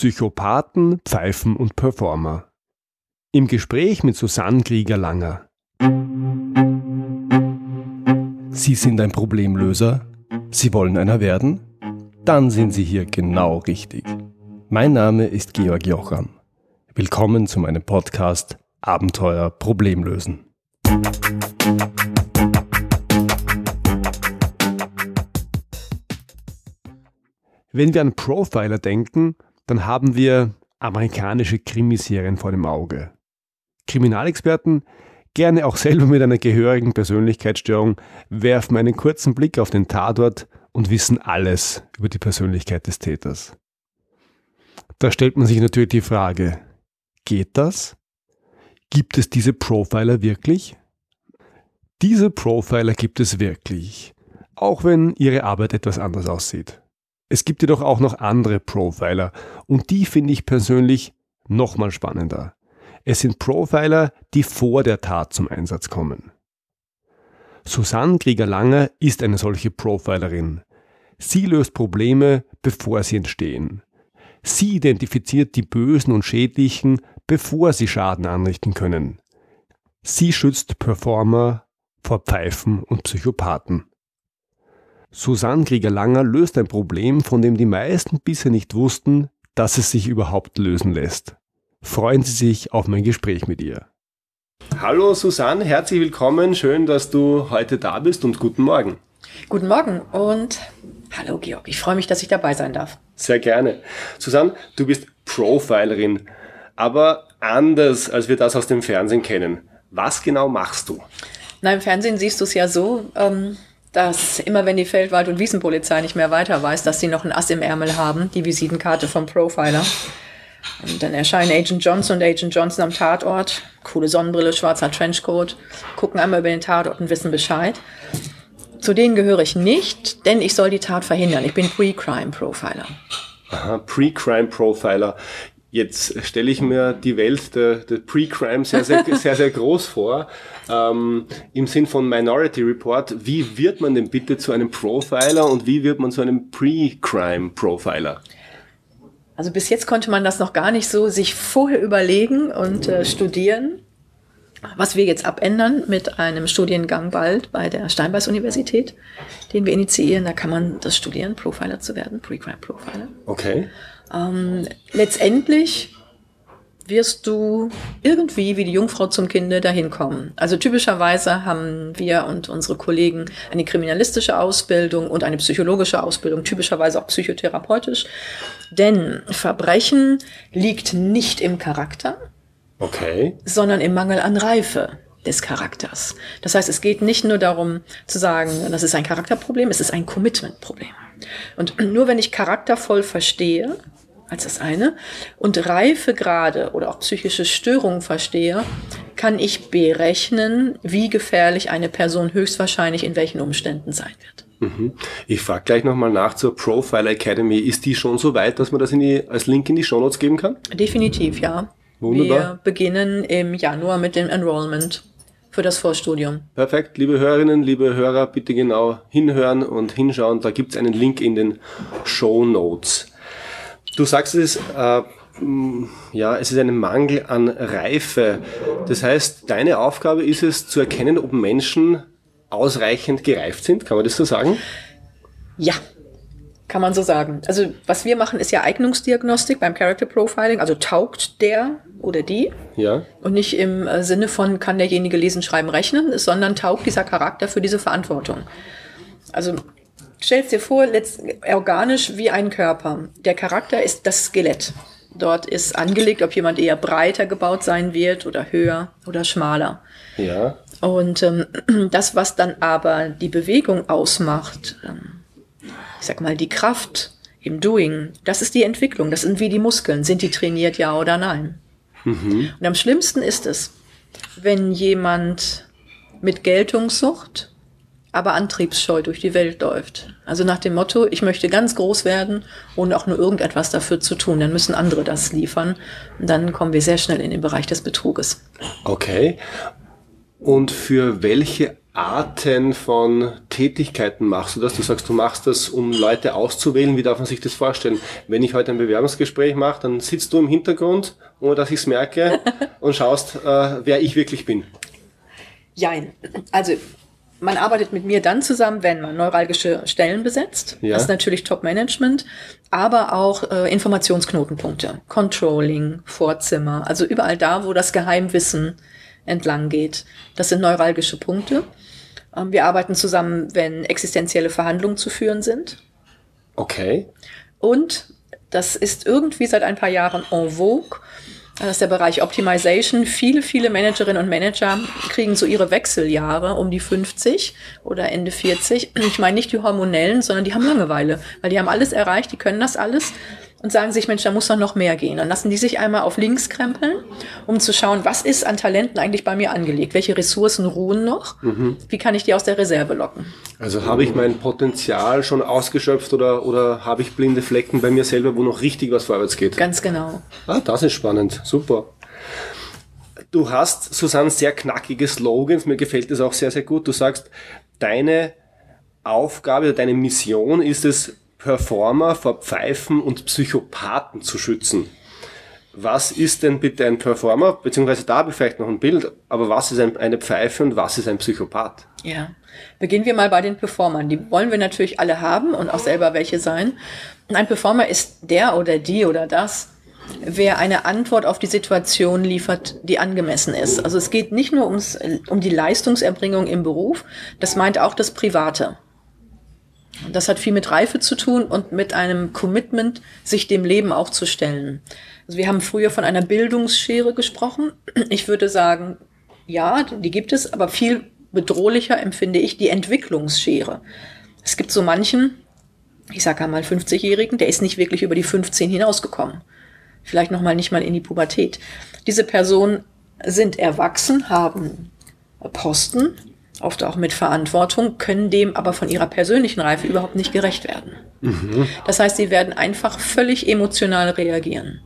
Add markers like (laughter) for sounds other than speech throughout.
Psychopathen, Pfeifen und Performer. Im Gespräch mit Susanne Krieger-Langer. Sie sind ein Problemlöser? Sie wollen einer werden? Dann sind Sie hier genau richtig. Mein Name ist Georg Jocham. Willkommen zu meinem Podcast Abenteuer Problemlösen. Wenn wir an Profiler denken, dann haben wir amerikanische Krimiserien vor dem Auge. Kriminalexperten, gerne auch selber mit einer gehörigen Persönlichkeitsstörung, werfen einen kurzen Blick auf den Tatort und wissen alles über die Persönlichkeit des Täters. Da stellt man sich natürlich die Frage, geht das? Gibt es diese Profiler wirklich? Diese Profiler gibt es wirklich, auch wenn ihre Arbeit etwas anders aussieht. Es gibt jedoch auch noch andere Profiler und die finde ich persönlich nochmal spannender. Es sind Profiler, die vor der Tat zum Einsatz kommen. Susanne Krieger-Langer ist eine solche Profilerin. Sie löst Probleme, bevor sie entstehen. Sie identifiziert die Bösen und Schädlichen, bevor sie Schaden anrichten können. Sie schützt Performer vor Pfeifen und Psychopathen. Susanne Krieger-Langer löst ein Problem, von dem die meisten bisher nicht wussten, dass es sich überhaupt lösen lässt. Freuen Sie sich auf mein Gespräch mit ihr. Hallo Susanne, herzlich willkommen. Schön, dass du heute da bist und guten Morgen. Guten Morgen und hallo Georg. Ich freue mich, dass ich dabei sein darf. Sehr gerne. Susanne, du bist Profilerin, aber anders, als wir das aus dem Fernsehen kennen. Was genau machst du? Na, im Fernsehen siehst du es ja so, ähm, dass immer wenn die Feldwald- und Wiesenpolizei nicht mehr weiter weiß, dass sie noch ein Ass im Ärmel haben, die Visitenkarte vom Profiler. Und dann erscheinen Agent Johnson und Agent Johnson am Tatort. Coole Sonnenbrille, schwarzer Trenchcoat, gucken einmal über den Tatort und wissen Bescheid. Zu denen gehöre ich nicht, denn ich soll die Tat verhindern. Ich bin Pre-Crime-Profiler. Aha, Pre-Crime-Profiler. Jetzt stelle ich mir die Welt der, der Pre-Crime sehr, sehr, (laughs) sehr, sehr groß vor. Ähm, Im Sinn von Minority Report, wie wird man denn bitte zu einem Profiler und wie wird man zu einem Pre-Crime-Profiler? Also bis jetzt konnte man das noch gar nicht so sich vorher überlegen und äh, studieren. Was wir jetzt abändern mit einem Studiengang bald bei der Steinbeis Universität, den wir initiieren, da kann man das studieren, Profiler zu werden, Pre-Crime Profiler. Okay. Ähm, letztendlich wirst du irgendwie wie die Jungfrau zum Kinde dahin kommen. Also typischerweise haben wir und unsere Kollegen eine kriminalistische Ausbildung und eine psychologische Ausbildung, typischerweise auch psychotherapeutisch. Denn Verbrechen liegt nicht im Charakter, okay. sondern im Mangel an Reife des Charakters. Das heißt, es geht nicht nur darum zu sagen, das ist ein Charakterproblem, es ist ein Commitmentproblem. Und nur wenn ich charaktervoll verstehe, als das eine, und Reifegrade oder auch psychische Störungen verstehe, kann ich berechnen, wie gefährlich eine Person höchstwahrscheinlich in welchen Umständen sein wird. Mhm. Ich frage gleich nochmal nach zur Profile Academy. Ist die schon so weit, dass man das die, als Link in die Show Notes geben kann? Definitiv, ja. Wunderbar. Wir beginnen im Januar mit dem Enrollment für das Vorstudium. Perfekt, liebe Hörerinnen, liebe Hörer, bitte genau hinhören und hinschauen. Da gibt es einen Link in den Show Notes. Du sagst es, äh, ja, es ist ein Mangel an Reife. Das heißt, deine Aufgabe ist es zu erkennen, ob Menschen ausreichend gereift sind. Kann man das so sagen? Ja, kann man so sagen. Also was wir machen, ist ja Eignungsdiagnostik beim Character Profiling. Also taugt der oder die? Ja. Und nicht im äh, Sinne von, kann derjenige lesen, schreiben, rechnen, sondern taugt dieser Charakter für diese Verantwortung. Also stellst dir vor, organisch wie ein Körper. Der Charakter ist das Skelett. Dort ist angelegt, ob jemand eher breiter gebaut sein wird oder höher oder schmaler. Ja. Und ähm, (clears throat) das, was dann aber die Bewegung ausmacht, ähm, ich sag mal, die Kraft im Doing, das ist die Entwicklung. Das sind wie die Muskeln. Sind die trainiert, ja oder nein? Mhm. Und am schlimmsten ist es, wenn jemand mit Geltungssucht aber antriebsscheu durch die Welt läuft. Also nach dem Motto, ich möchte ganz groß werden, ohne auch nur irgendetwas dafür zu tun. Dann müssen andere das liefern. Und dann kommen wir sehr schnell in den Bereich des Betruges. Okay. Und für welche Arten von Tätigkeiten machst du das? Du sagst, du machst das, um Leute auszuwählen. Wie darf man sich das vorstellen? Wenn ich heute ein Bewerbungsgespräch mache, dann sitzt du im Hintergrund, ohne dass ich es merke, (laughs) und schaust, äh, wer ich wirklich bin. Jein. Also man arbeitet mit mir dann zusammen, wenn man neuralgische Stellen besetzt. Ja. Das ist natürlich Top-Management, aber auch äh, Informationsknotenpunkte, Controlling, Vorzimmer, also überall da, wo das Geheimwissen entlang geht. Das sind neuralgische Punkte. Ähm, wir arbeiten zusammen, wenn existenzielle Verhandlungen zu führen sind. Okay. Und das ist irgendwie seit ein paar Jahren en vogue. Das ist der Bereich Optimization. Viele, viele Managerinnen und Manager kriegen so ihre Wechseljahre um die 50 oder Ende 40. Ich meine nicht die hormonellen, sondern die haben Langeweile, weil die haben alles erreicht, die können das alles und sagen sich, Mensch, da muss doch noch mehr gehen. Dann lassen die sich einmal auf links krempeln, um zu schauen, was ist an Talenten eigentlich bei mir angelegt? Welche Ressourcen ruhen noch? Mhm. Wie kann ich die aus der Reserve locken? Also habe ich mein Potenzial schon ausgeschöpft oder, oder habe ich blinde Flecken bei mir selber, wo noch richtig was vorwärts geht? Ganz genau. Ah, das ist spannend. Super. Du hast, Susanne, sehr knackige Slogans. Mir gefällt das auch sehr, sehr gut. Du sagst, deine Aufgabe oder deine Mission ist es, Performer vor Pfeifen und Psychopathen zu schützen. Was ist denn bitte ein Performer? Beziehungsweise da habe ich vielleicht noch ein Bild, aber was ist ein, eine Pfeife und was ist ein Psychopath? Ja, beginnen wir mal bei den Performern. Die wollen wir natürlich alle haben und auch selber welche sein. Ein Performer ist der oder die oder das, wer eine Antwort auf die Situation liefert, die angemessen ist. Also es geht nicht nur ums, um die Leistungserbringung im Beruf, das meint auch das Private. Das hat viel mit Reife zu tun und mit einem Commitment, sich dem Leben auch zu stellen. Also wir haben früher von einer Bildungsschere gesprochen. Ich würde sagen, ja, die gibt es, aber viel bedrohlicher empfinde ich die Entwicklungsschere. Es gibt so manchen, ich sage einmal 50-Jährigen, der ist nicht wirklich über die 15 hinausgekommen. Vielleicht noch mal nicht mal in die Pubertät. Diese Personen sind erwachsen, haben Posten, oft auch mit Verantwortung, können dem aber von ihrer persönlichen Reife überhaupt nicht gerecht werden. Mhm. Das heißt, sie werden einfach völlig emotional reagieren.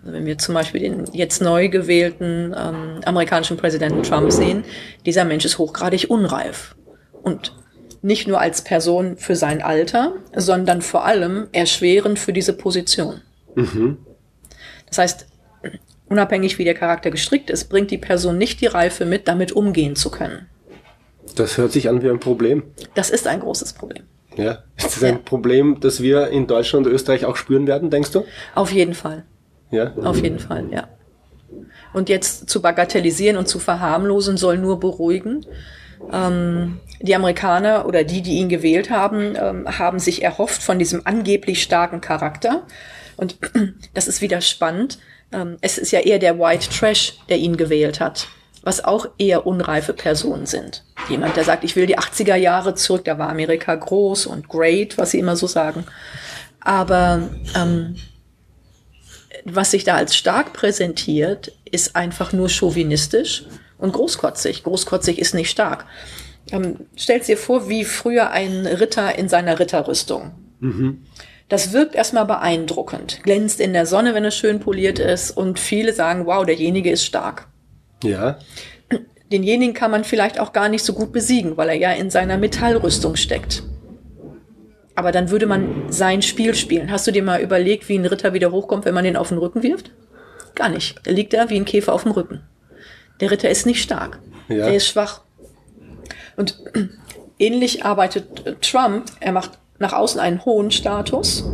Also wenn wir zum Beispiel den jetzt neu gewählten ähm, amerikanischen Präsidenten Trump sehen, dieser Mensch ist hochgradig unreif. Und nicht nur als Person für sein Alter, sondern vor allem erschwerend für diese Position. Mhm. Das heißt, unabhängig wie der Charakter gestrickt ist, bringt die Person nicht die Reife mit, damit umgehen zu können. Das hört sich an wie ein Problem. Das ist ein großes Problem. Ja, ist das ein ja. Problem, das wir in Deutschland und Österreich auch spüren werden, denkst du? Auf jeden Fall. Ja. Auf jeden Fall, ja. Und jetzt zu bagatellisieren und zu verharmlosen soll nur beruhigen. Ähm, die Amerikaner oder die, die ihn gewählt haben, ähm, haben sich erhofft von diesem angeblich starken Charakter. Und (clears throat) das ist wieder spannend. Ähm, es ist ja eher der White Trash, der ihn gewählt hat was auch eher unreife Personen sind. Jemand, der sagt, ich will die 80er Jahre zurück, da war Amerika groß und great, was sie immer so sagen. Aber ähm, was sich da als stark präsentiert, ist einfach nur chauvinistisch und großkotzig. Großkotzig ist nicht stark. Ähm, stellt dir vor, wie früher ein Ritter in seiner Ritterrüstung. Mhm. Das wirkt erstmal beeindruckend, glänzt in der Sonne, wenn es schön poliert ist und viele sagen, wow, derjenige ist stark. Ja. Denjenigen kann man vielleicht auch gar nicht so gut besiegen, weil er ja in seiner Metallrüstung steckt. Aber dann würde man sein Spiel spielen. Hast du dir mal überlegt, wie ein Ritter wieder hochkommt, wenn man den auf den Rücken wirft? Gar nicht. Er liegt da wie ein Käfer auf dem Rücken. Der Ritter ist nicht stark. Ja. Er ist schwach. Und (clears throat) ähnlich arbeitet Trump. Er macht nach außen einen hohen Status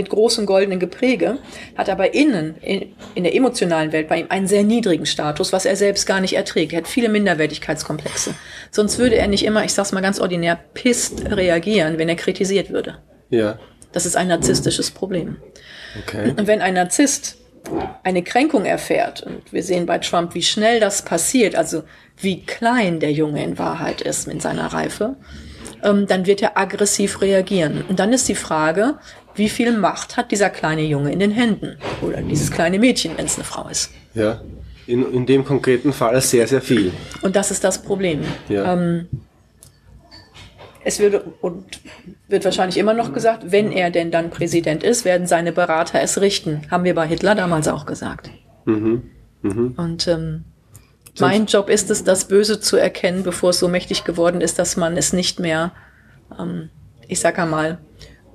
mit großem goldenen Gepräge, hat aber innen, in, in, der emotionalen Welt bei ihm einen sehr niedrigen Status, was er selbst gar nicht erträgt. Er hat viele Minderwertigkeitskomplexe. Sonst würde er nicht immer, ich sag's mal ganz ordinär, pisst reagieren, wenn er kritisiert würde. Ja. Das ist ein narzisstisches Problem. Okay. Und wenn ein Narzisst eine Kränkung erfährt, und wir sehen bei Trump, wie schnell das passiert, also wie klein der Junge in Wahrheit ist in seiner Reife, ähm, dann wird er aggressiv reagieren. Und dann ist die Frage, wie viel Macht hat dieser kleine Junge in den Händen oder dieses kleine Mädchen, wenn es eine Frau ist. Ja, in, in dem konkreten Fall sehr, sehr viel. Und das ist das Problem. Ja. Ähm, es wird und wird wahrscheinlich immer noch gesagt, wenn er denn dann Präsident ist, werden seine Berater es richten. Haben wir bei Hitler damals auch gesagt. Mhm. Mhm. Und ähm, Mein Job ist es, das Böse zu erkennen, bevor es so mächtig geworden ist, dass man es nicht mehr, ähm, ich sag einmal,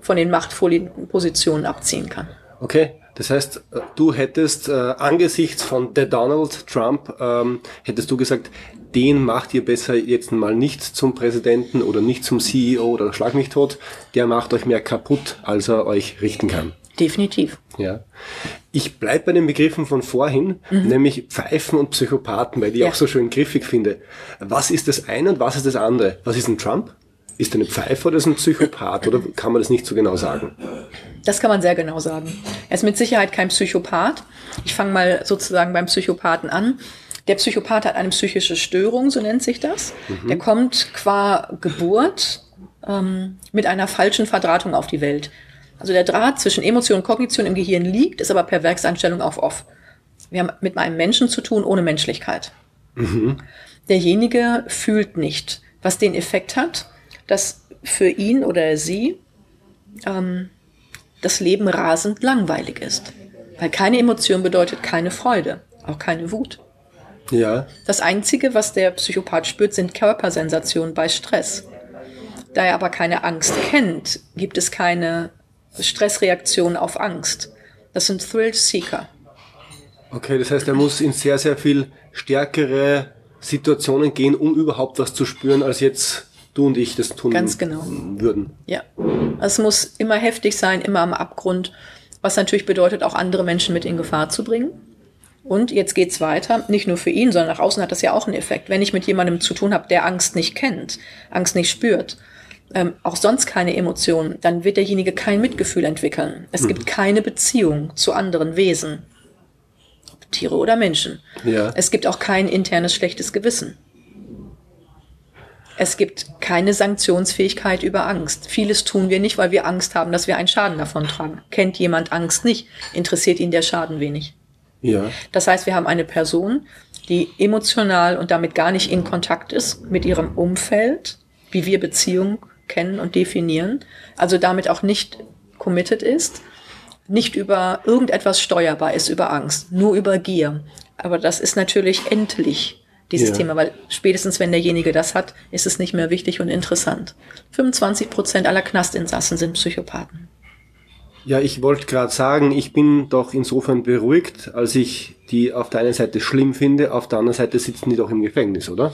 von den machtvollen Positionen abziehen kann. Okay, das heißt, du hättest äh, angesichts von der Donald Trump, ähm, hättest du gesagt, den macht ihr besser jetzt mal nicht zum Präsidenten oder nicht zum CEO oder schlag mich tot, der macht euch mehr kaputt, als er euch richten kann. Definitiv. Ja. Ich bleibe bei den Begriffen von vorhin, mhm. nämlich Pfeifen und Psychopathen, weil ich ja. auch so schön griffig finde. Was ist das eine und was ist das andere? Was ist ein Trump? Ist er eine Pfeife oder ist er ein Psychopath? Oder kann man das nicht so genau sagen? Das kann man sehr genau sagen. Er ist mit Sicherheit kein Psychopath. Ich fange mal sozusagen beim Psychopathen an. Der Psychopath hat eine psychische Störung, so nennt sich das. Mhm. Der kommt qua Geburt ähm, mit einer falschen Verdrahtung auf die Welt. Also der Draht zwischen Emotion und Kognition im Gehirn liegt, ist aber per Werkseinstellung auf off. Wir haben mit einem Menschen zu tun ohne Menschlichkeit. Mhm. Derjenige fühlt nicht, was den Effekt hat, dass für ihn oder sie ähm, das Leben rasend langweilig ist. Weil keine Emotion bedeutet keine Freude, auch keine Wut. Ja. Das Einzige, was der Psychopath spürt, sind Körpersensationen bei Stress. Da er aber keine Angst kennt, gibt es keine Stressreaktion auf Angst. Das sind Thrill-Seeker. Okay, das heißt, er muss in sehr, sehr viel stärkere Situationen gehen, um überhaupt was zu spüren, als jetzt du und ich das tun Ganz genau. würden. Ja. Es muss immer heftig sein, immer am Abgrund, was natürlich bedeutet, auch andere Menschen mit in Gefahr zu bringen. Und jetzt geht's weiter, nicht nur für ihn, sondern nach außen hat das ja auch einen Effekt. Wenn ich mit jemandem zu tun habe, der Angst nicht kennt, Angst nicht spürt, ähm, auch sonst keine Emotionen, dann wird derjenige kein Mitgefühl entwickeln. Es hm. gibt keine Beziehung zu anderen Wesen, ob Tiere oder Menschen. Ja. Es gibt auch kein internes schlechtes Gewissen. Es gibt keine Sanktionsfähigkeit über Angst. Vieles tun wir nicht, weil wir Angst haben, dass wir einen Schaden davon tragen. Kennt jemand Angst nicht, interessiert ihn der Schaden wenig. Ja. Das heißt, wir haben eine Person, die emotional und damit gar nicht in Kontakt ist mit ihrem Umfeld, wie wir Beziehung kennen und definieren, also damit auch nicht committed ist, nicht über irgendetwas steuerbar ist, über Angst, nur über Gier. Aber das ist natürlich endlich dieses ja. Thema, weil spätestens wenn derjenige das hat, ist es nicht mehr wichtig und interessant. 25 Prozent aller Knastinsassen sind Psychopathen. Ja, ich wollte gerade sagen, ich bin doch insofern beruhigt, als ich die auf der einen Seite schlimm finde, auf der anderen Seite sitzen die doch im Gefängnis, oder?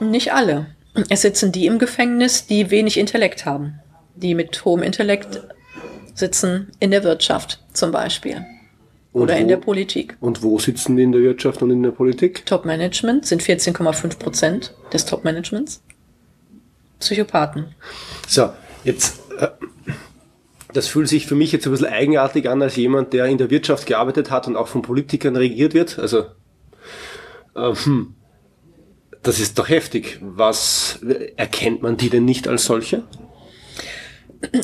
Nicht alle. Es sitzen die im Gefängnis, die wenig Intellekt haben. Die mit hohem Intellekt sitzen in der Wirtschaft zum Beispiel. Und oder wo, in der Politik. Und wo sitzen die in der Wirtschaft und in der Politik? Top-Management sind 14,5 Prozent des Top-Managements. Psychopathen. So, jetzt, äh, das fühlt sich für mich jetzt ein bisschen eigenartig an als jemand, der in der Wirtschaft gearbeitet hat und auch von Politikern regiert wird. Also, äh, hm, das ist doch heftig. Was erkennt man die denn nicht als solche?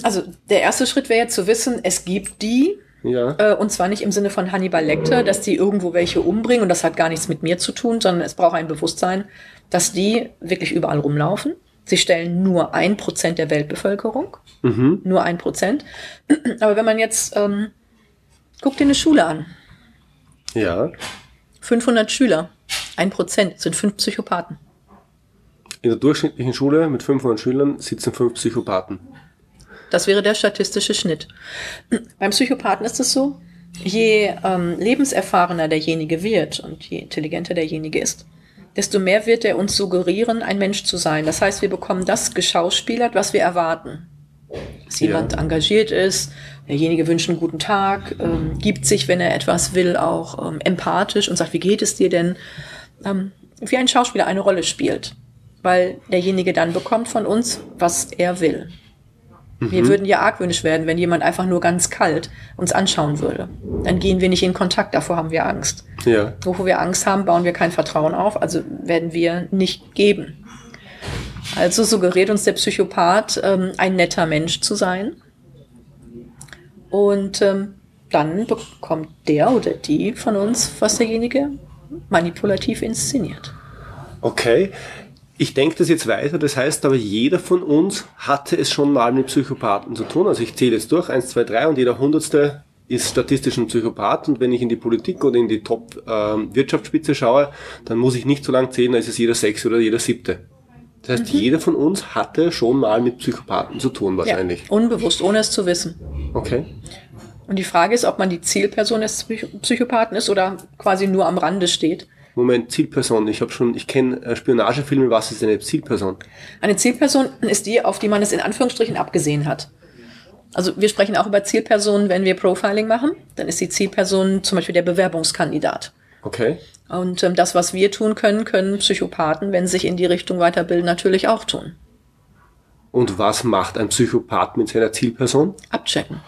Also, der erste Schritt wäre jetzt zu wissen, es gibt die, ja. Äh, und zwar nicht im Sinne von Hannibal Lecter, dass die irgendwo welche umbringen und das hat gar nichts mit mir zu tun, sondern es braucht ein Bewusstsein, dass die wirklich überall rumlaufen. Sie stellen nur ein Prozent der Weltbevölkerung. Mhm. Nur ein Prozent. Aber wenn man jetzt, ähm, guckt dir eine Schule an. Ja. 500 Schüler. Ein Prozent sind fünf Psychopathen. In der durchschnittlichen Schule mit 500 Schülern sitzen fünf Psychopathen. Das wäre der statistische Schnitt. Beim Psychopathen ist es so, je ähm, lebenserfahrener derjenige wird und je intelligenter derjenige ist, desto mehr wird er uns suggerieren, ein Mensch zu sein. Das heißt, wir bekommen das geschauspielert, was wir erwarten. Dass jemand ja. engagiert ist, derjenige wünscht einen guten Tag, ähm, gibt sich, wenn er etwas will, auch ähm, empathisch und sagt, wie geht es dir denn? Ähm, wie ein Schauspieler eine Rolle spielt, weil derjenige dann bekommt von uns, was er will. Wir mhm. würden ja argwöhnisch werden, wenn jemand einfach nur ganz kalt uns anschauen würde. Dann gehen wir nicht in Kontakt, davor haben wir Angst. Ja. Wovor wir Angst haben, bauen wir kein Vertrauen auf, also werden wir nicht geben. Also suggeriert uns der Psychopath, ähm, ein netter Mensch zu sein. Und ähm, dann bekommt der oder die von uns, was derjenige manipulativ inszeniert. Okay. Ich denke das jetzt weiter, das heißt aber, jeder von uns hatte es schon mal mit Psychopathen zu tun. Also ich zähle jetzt durch, eins, zwei, drei und jeder Hundertste ist statistisch ein Psychopath und wenn ich in die Politik oder in die Top-Wirtschaftsspitze ähm, schaue, dann muss ich nicht so lange zählen, als ist es jeder sechste oder jeder siebte. Das heißt, mhm. jeder von uns hatte schon mal mit Psychopathen zu tun, wahrscheinlich. Ja, unbewusst, ohne es zu wissen. Okay. Und die Frage ist, ob man die Zielperson des Psychopathen ist oder quasi nur am Rande steht. Moment, Zielperson. Ich habe schon, ich kenne äh, Spionagefilme. Was ist eine Zielperson? Eine Zielperson ist die, auf die man es in Anführungsstrichen abgesehen hat. Also wir sprechen auch über Zielpersonen, wenn wir Profiling machen. Dann ist die Zielperson zum Beispiel der Bewerbungskandidat. Okay. Und ähm, das, was wir tun können, können Psychopathen, wenn sie sich in die Richtung weiterbilden, natürlich auch tun. Und was macht ein Psychopath mit seiner Zielperson? Abchecken.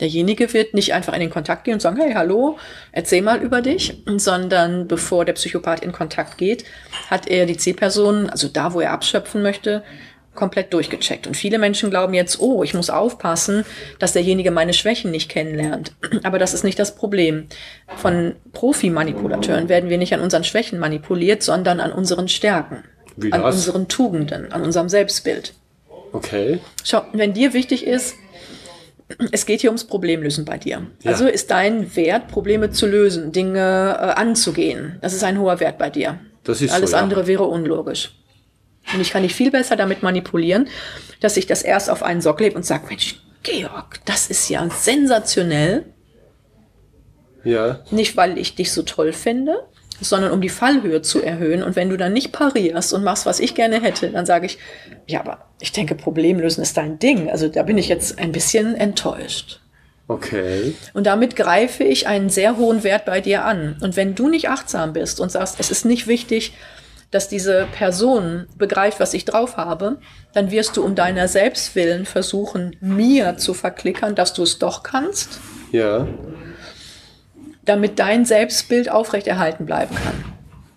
Derjenige wird nicht einfach in den Kontakt gehen und sagen, hey, hallo, erzähl mal über dich, sondern bevor der Psychopath in Kontakt geht, hat er die Zielperson, also da, wo er abschöpfen möchte, komplett durchgecheckt. Und viele Menschen glauben jetzt, oh, ich muss aufpassen, dass derjenige meine Schwächen nicht kennenlernt. (clears throat) Aber das ist nicht das Problem. Von Profi-Manipulateuren werden wir nicht an unseren Schwächen manipuliert, sondern an unseren Stärken, Wie an das? unseren Tugenden, an unserem Selbstbild. Okay. Schau, wenn dir wichtig ist, es geht hier ums Problemlösen bei dir. Ja. Also ist dein Wert, Probleme zu lösen, Dinge äh, anzugehen. Das ist ein hoher Wert bei dir. Das ist Alles so, ja. andere wäre unlogisch. Und ich kann dich viel besser damit manipulieren, dass ich das erst auf einen Sockel lebe und sage, Mensch, Georg, das ist ja sensationell. Ja. Nicht, weil ich dich so toll finde, sondern um die Fallhöhe zu erhöhen. Und wenn du dann nicht parierst und machst, was ich gerne hätte, dann sage ich, ja, aber ich denke, Problemlösen ist dein Ding. Also da bin ich jetzt ein bisschen enttäuscht. Okay. Und damit greife ich einen sehr hohen Wert bei dir an. Und wenn du nicht achtsam bist und sagst, es ist nicht wichtig, dass diese Person begreift, was ich drauf habe, dann wirst du um deiner selbst willen versuchen, mir zu verklickern, dass du es doch kannst, Ja. Damit dein Selbstbild aufrechterhalten bleiben kann.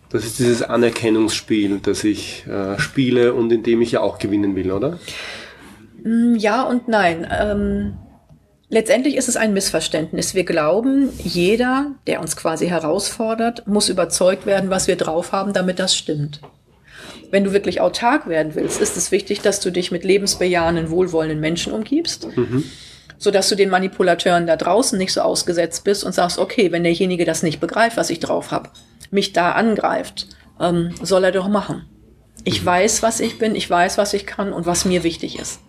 Das ist dieses Anerkennungsspiel, das ich äh, spiele und in dem ich ja auch gewinnen will, oder? Mm, Ja und nein. Ähm, letztendlich ist es ein Missverständnis. Wir glauben, jeder, der uns quasi herausfordert, muss überzeugt werden, was wir drauf haben, damit das stimmt. Wenn du wirklich autark werden willst, ist es wichtig, dass du dich mit lebensbejahenden, wohlwollenden Menschen umgibst, sodass du den Manipulateuren da draußen nicht so ausgesetzt bist und sagst, okay, wenn derjenige das nicht begreift, was ich drauf habe, mich da angreift, ähm, soll er doch machen. Ich weiß, was ich bin, ich weiß, was ich kann und was mir wichtig ist.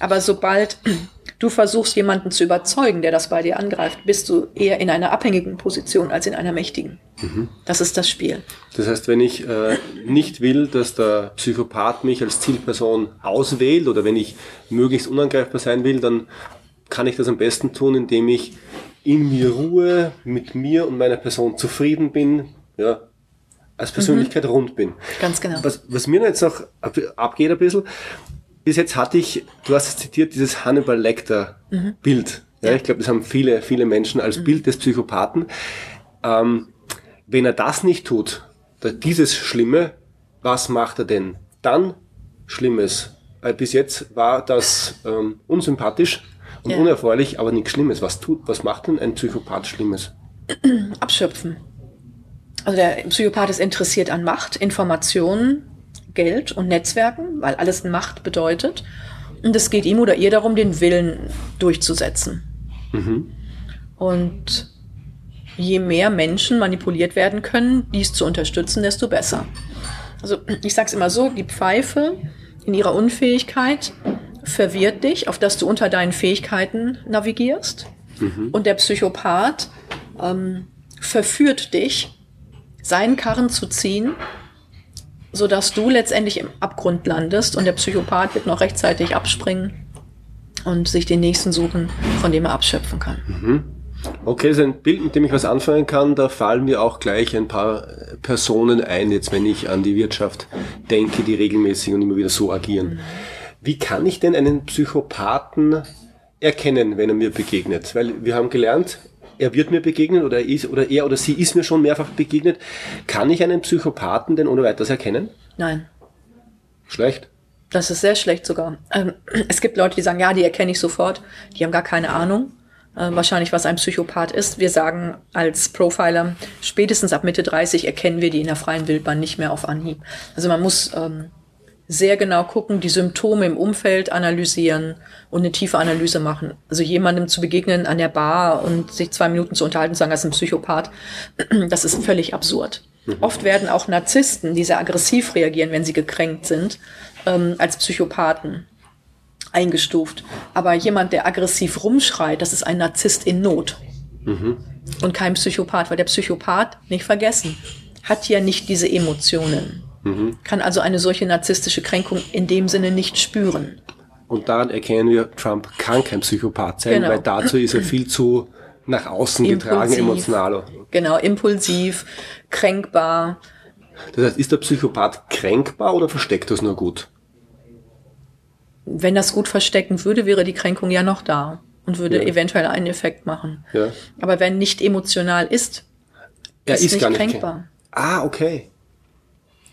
Aber sobald (clears throat) du versuchst, jemanden zu überzeugen, der das bei dir angreift, bist du eher in einer abhängigen Position als in einer mächtigen. Das ist das Spiel. Das heißt, wenn ich äh, nicht will, dass der Psychopath mich als Zielperson auswählt oder wenn ich möglichst unangreifbar sein will, dann kann ich das am besten tun, indem ich in mir Ruhe, mit mir und meiner Person zufrieden bin, ja, als Persönlichkeit rund bin. Ganz genau. Was, was mir jetzt noch ab- abgeht ein bisschen, bis jetzt hatte ich, du hast es zitiert, dieses Hannibal Lecter Bild. Ja, ich glaube, das haben viele, viele Menschen als Bild des Psychopathen. Ähm, wenn er das nicht tut, dieses Schlimme, was macht er denn dann Schlimmes? Weil bis jetzt war das ähm, unsympathisch und Ja. unerfreulich, aber nichts Schlimmes. Was tut, was macht denn ein Psychopath Schlimmes? (clears throat) Abschöpfen. Also der Psychopath ist interessiert an Macht, Informationen, Geld und Netzwerken, weil alles Macht bedeutet. Und es geht ihm oder ihr darum, den Willen durchzusetzen. Und je mehr Menschen manipuliert werden können, dies zu unterstützen, desto besser. Also ich sage es immer so, die Pfeife in ihrer Unfähigkeit verwirrt dich, auf dass du unter deinen Fähigkeiten navigierst. Und der Psychopath ähm, verführt dich, seinen Karren zu ziehen, sodass du letztendlich im Abgrund landest und der Psychopath wird noch rechtzeitig abspringen und sich den nächsten suchen, von dem er abschöpfen kann. Okay, das ist ein Bild, mit dem ich was anfangen kann. Da fallen mir auch gleich ein paar äh, Personen ein, jetzt wenn ich an die Wirtschaft denke, die regelmäßig und immer wieder so agieren. Wie kann ich denn einen Psychopathen erkennen, wenn er mir begegnet? Weil wir haben gelernt, er wird mir begegnen oder er, ist, oder er oder sie ist mir schon mehrfach begegnet. Kann ich einen Psychopathen denn ohne weiteres erkennen? Nein, Schlecht. das ist sehr schlecht sogar. Ähm, es gibt Leute, die sagen, ja, die erkenne ich sofort, die haben gar keine Ahnung. äh, Wahrscheinlich, was ein Psychopath ist. Wir sagen als Profiler, spätestens ab Mitte 30 erkennen wir die in der freien Wildbahn nicht mehr auf Anhieb. Also man muss ähm, sehr genau gucken, die Symptome im Umfeld analysieren und eine tiefe Analyse machen. Also jemandem zu begegnen an der Bar und sich zwei Minuten zu unterhalten und sagen, das ist ein Psychopath, (clears throat) das ist völlig absurd. Mhm. Oft werden auch Narzissten, die sehr aggressiv reagieren, wenn sie gekränkt sind, ähm, als Psychopathen eingestuft. Aber jemand, der aggressiv rumschreit, das ist ein Narzisst in Not. Mhm. Und kein Psychopath, weil der Psychopath, nicht vergessen, hat ja nicht diese Emotionen. Mhm. Kann also eine solche narzisstische Kränkung in dem Sinne nicht spüren. Und daran erkennen wir, Trump kann kein Psychopath sein, genau. weil dazu ist er viel zu nach außen impulsiv, getragen, emotional. Genau, impulsiv, kränkbar. Das heißt, ist der Psychopath kränkbar oder versteckt das nur gut? Wenn das gut verstecken würde, wäre die Kränkung ja noch da und würde ja. eventuell einen Effekt machen. Ja. Aber wenn nicht emotional ist, er ist, ist nicht kränkbar. Ah, okay.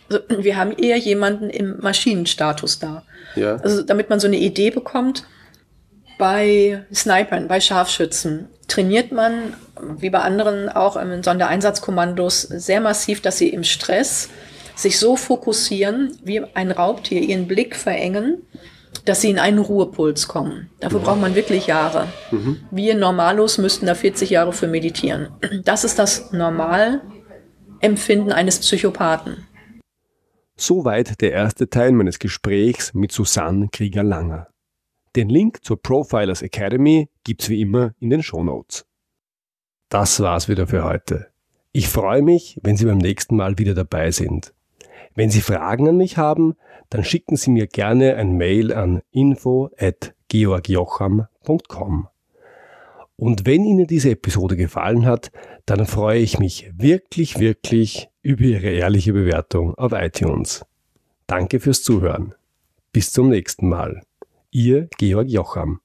Also, wir haben eher jemanden im Maschinenstatus da. Ja. Also damit man so eine Idee bekommt, bei Snipern, bei Scharfschützen trainiert man, wie bei anderen auch in Sondereinsatzkommandos, sehr massiv, dass sie im Stress sich so fokussieren, wie ein Raubtier, ihren Blick verengen, dass sie in einen Ruhepuls kommen. Dafür braucht man wirklich Jahre. Mhm. Wir Normalos müssten da 40 Jahre für meditieren. Das ist das Normalempfinden eines Psychopathen. Soweit der erste Teil meines Gesprächs mit Susanne Krieger-Langer. Den Link zur Profilers Academy gibt's wie immer in den Shownotes. Das war's wieder für heute. Ich freue mich, wenn Sie beim nächsten Mal wieder dabei sind. Wenn Sie Fragen an mich haben, dann schicken Sie mir gerne ein Mail an info@georgjocham.com. Und wenn Ihnen diese Episode gefallen hat, dann freue ich mich wirklich, wirklich über Ihre ehrliche Bewertung auf iTunes. Danke fürs Zuhören. Bis zum nächsten Mal. Ihr Georg Jocham.